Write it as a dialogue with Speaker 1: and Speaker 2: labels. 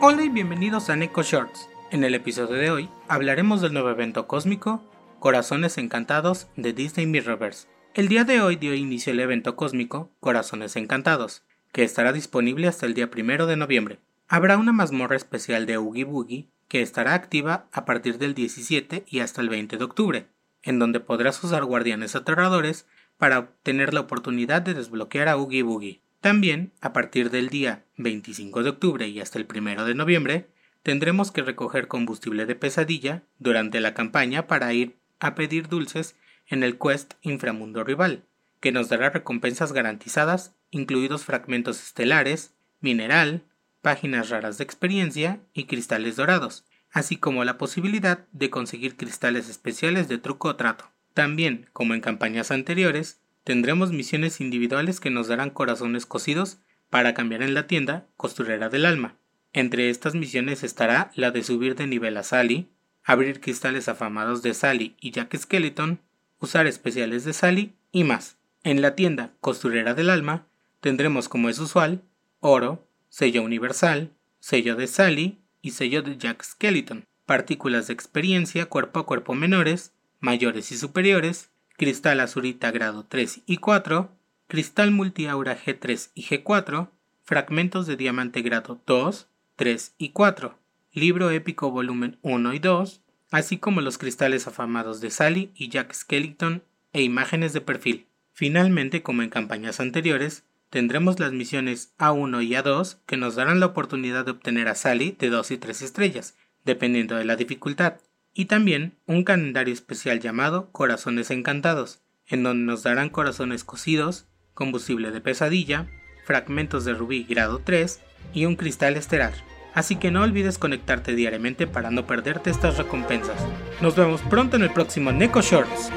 Speaker 1: Hola y bienvenidos a Neko Shorts. En el episodio de hoy hablaremos del nuevo evento cósmico Corazones Encantados de Disney Mirrorverse. El día de hoy dio inicio el evento cósmico Corazones Encantados, que estará disponible hasta el día primero de noviembre. Habrá una mazmorra especial de Oogie Boogie que estará activa a partir del 17 y hasta el 20 de octubre, en donde podrás usar guardianes aterradores para obtener la oportunidad de desbloquear a Oogie Boogie. También, a partir del día 25 de octubre y hasta el 1 de noviembre, tendremos que recoger combustible de pesadilla durante la campaña para ir a pedir dulces en el Quest Inframundo Rival, que nos dará recompensas garantizadas, incluidos fragmentos estelares, mineral, páginas raras de experiencia y cristales dorados, así como la posibilidad de conseguir cristales especiales de truco o trato. También, como en campañas anteriores, tendremos misiones individuales que nos darán corazones cosidos para cambiar en la tienda Costurera del Alma. Entre estas misiones estará la de subir de nivel a Sally, abrir cristales afamados de Sally y Jack Skeleton, usar especiales de Sally y más. En la tienda Costurera del Alma tendremos como es usual oro, sello universal, sello de Sally y sello de Jack Skeleton, partículas de experiencia cuerpo a cuerpo menores, mayores y superiores, cristal azurita grado 3 y 4, cristal multiaura G3 y G4, fragmentos de diamante grado 2, 3 y 4, libro épico volumen 1 y 2, así como los cristales afamados de Sally y Jack Skellington e imágenes de perfil. Finalmente, como en campañas anteriores, tendremos las misiones A1 y A2 que nos darán la oportunidad de obtener a Sally de 2 y 3 estrellas, dependiendo de la dificultad, y también un calendario especial llamado Corazones Encantados, en donde nos darán corazones cocidos, combustible de pesadilla, fragmentos de rubí grado 3 y un cristal estelar. Así que no olvides conectarte diariamente para no perderte estas recompensas. Nos vemos pronto en el próximo Neko Shorts.